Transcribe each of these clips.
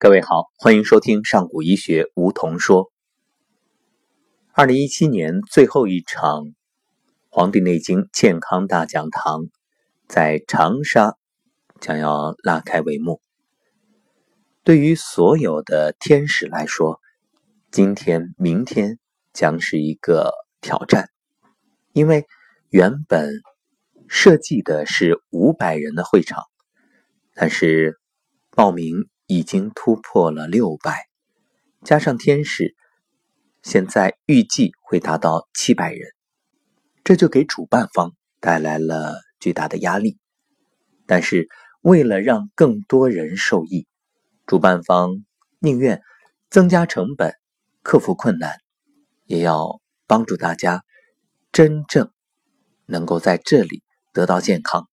各位好，欢迎收听上古医学梧桐说。二零一七年最后一场《黄帝内经健康大讲堂》在长沙将要拉开帷幕。对于所有的天使来说，今天、明天将是一个挑战，因为原本设计的是五百人的会场，但是报名。已经突破了六百，加上天使，现在预计会达到七百人，这就给主办方带来了巨大的压力。但是，为了让更多人受益，主办方宁愿增加成本、克服困难，也要帮助大家真正能够在这里得到健康。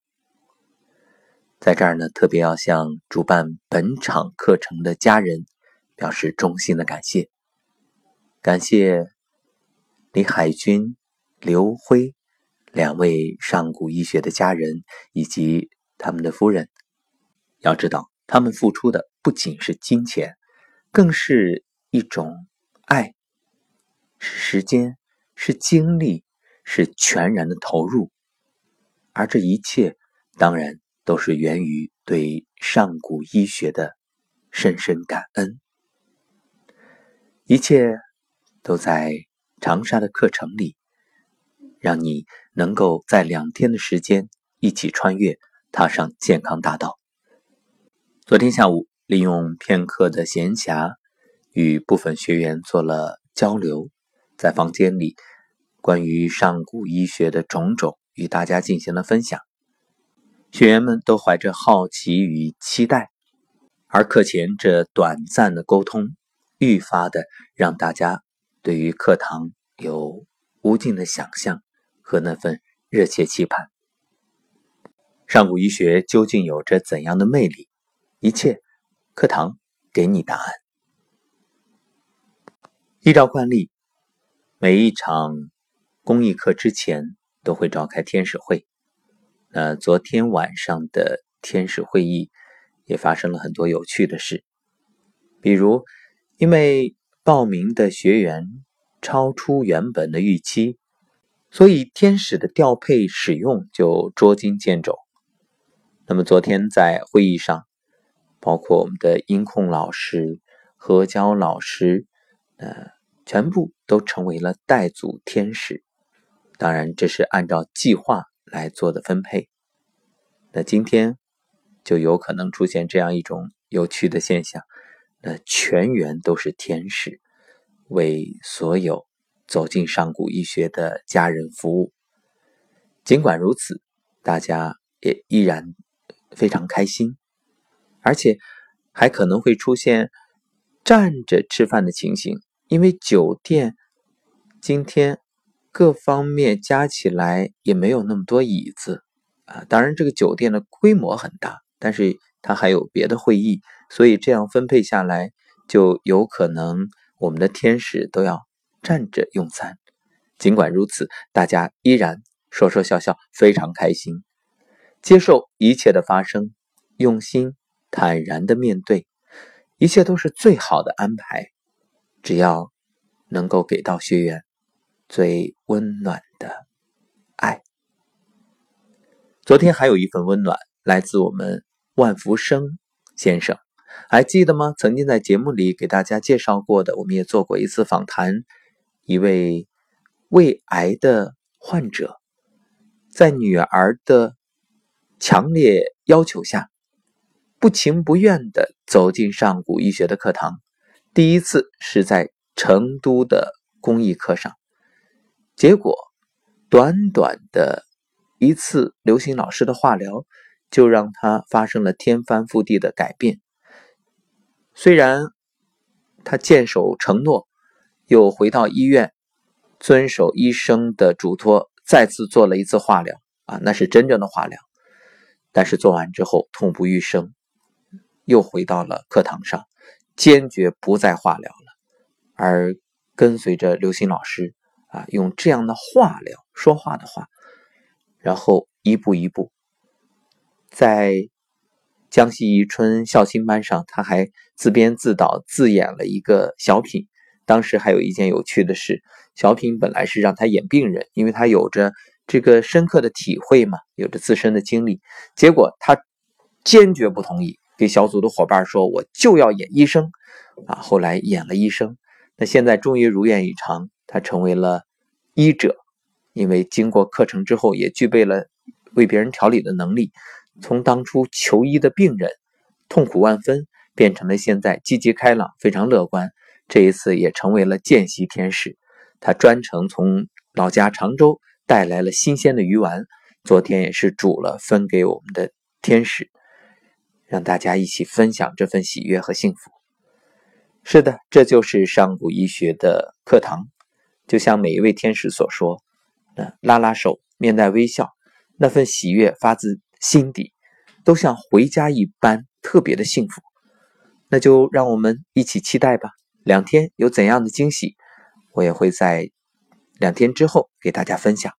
在这儿呢，特别要向主办本场课程的家人表示衷心的感谢。感谢李海军、刘辉两位上古医学的家人以及他们的夫人。要知道，他们付出的不仅是金钱，更是一种爱，是时间，是精力，是全然的投入。而这一切，当然。都是源于对上古医学的深深感恩，一切都在长沙的课程里，让你能够在两天的时间一起穿越，踏上健康大道。昨天下午，利用片刻的闲暇，与部分学员做了交流，在房间里，关于上古医学的种种，与大家进行了分享。学员们都怀着好奇与期待，而课前这短暂的沟通，愈发的让大家对于课堂有无尽的想象和那份热切期盼。上古医学究竟有着怎样的魅力？一切，课堂给你答案。依照惯例，每一场公益课之前都会召开天使会。呃昨天晚上的天使会议也发生了很多有趣的事，比如因为报名的学员超出原本的预期，所以天使的调配使用就捉襟见肘。那么昨天在会议上，包括我们的音控老师、何娇老师，呃，全部都成为了带组天使。当然，这是按照计划。来做的分配，那今天就有可能出现这样一种有趣的现象：那全员都是天使，为所有走进上古医学的家人服务。尽管如此，大家也依然非常开心，而且还可能会出现站着吃饭的情形，因为酒店今天。各方面加起来也没有那么多椅子啊！当然，这个酒店的规模很大，但是它还有别的会议，所以这样分配下来，就有可能我们的天使都要站着用餐。尽管如此，大家依然说说笑笑，非常开心，接受一切的发生，用心坦然的面对，一切都是最好的安排。只要能够给到学员。最温暖的爱。昨天还有一份温暖来自我们万福生先生，还记得吗？曾经在节目里给大家介绍过的，我们也做过一次访谈。一位胃癌的患者，在女儿的强烈要求下，不情不愿的走进上古医学的课堂。第一次是在成都的公益课上。结果，短短的一次刘星老师的化疗，就让他发生了天翻覆地的改变。虽然他坚守承诺，又回到医院，遵守医生的嘱托，再次做了一次化疗啊，那是真正的化疗。但是做完之后痛不欲生，又回到了课堂上，坚决不再化疗了，而跟随着刘星老师。啊，用这样的话聊说话的话，然后一步一步，在江西宜春孝心班上，他还自编自导自演了一个小品。当时还有一件有趣的事，小品本来是让他演病人，因为他有着这个深刻的体会嘛，有着自身的经历。结果他坚决不同意，给小组的伙伴说：“我就要演医生。”啊，后来演了医生，那现在终于如愿以偿，他成为了医者。因为经过课程之后，也具备了为别人调理的能力，从当初求医的病人痛苦万分，变成了现在积极开朗、非常乐观。这一次也成为了见习天使，他专程从老家常州带来了新鲜的鱼丸，昨天也是煮了分给我们的天使，让大家一起分享这份喜悦和幸福。是的，这就是上古医学的课堂，就像每一位天使所说。拉拉手，面带微笑，那份喜悦发自心底，都像回家一般特别的幸福。那就让我们一起期待吧。两天有怎样的惊喜，我也会在两天之后给大家分享。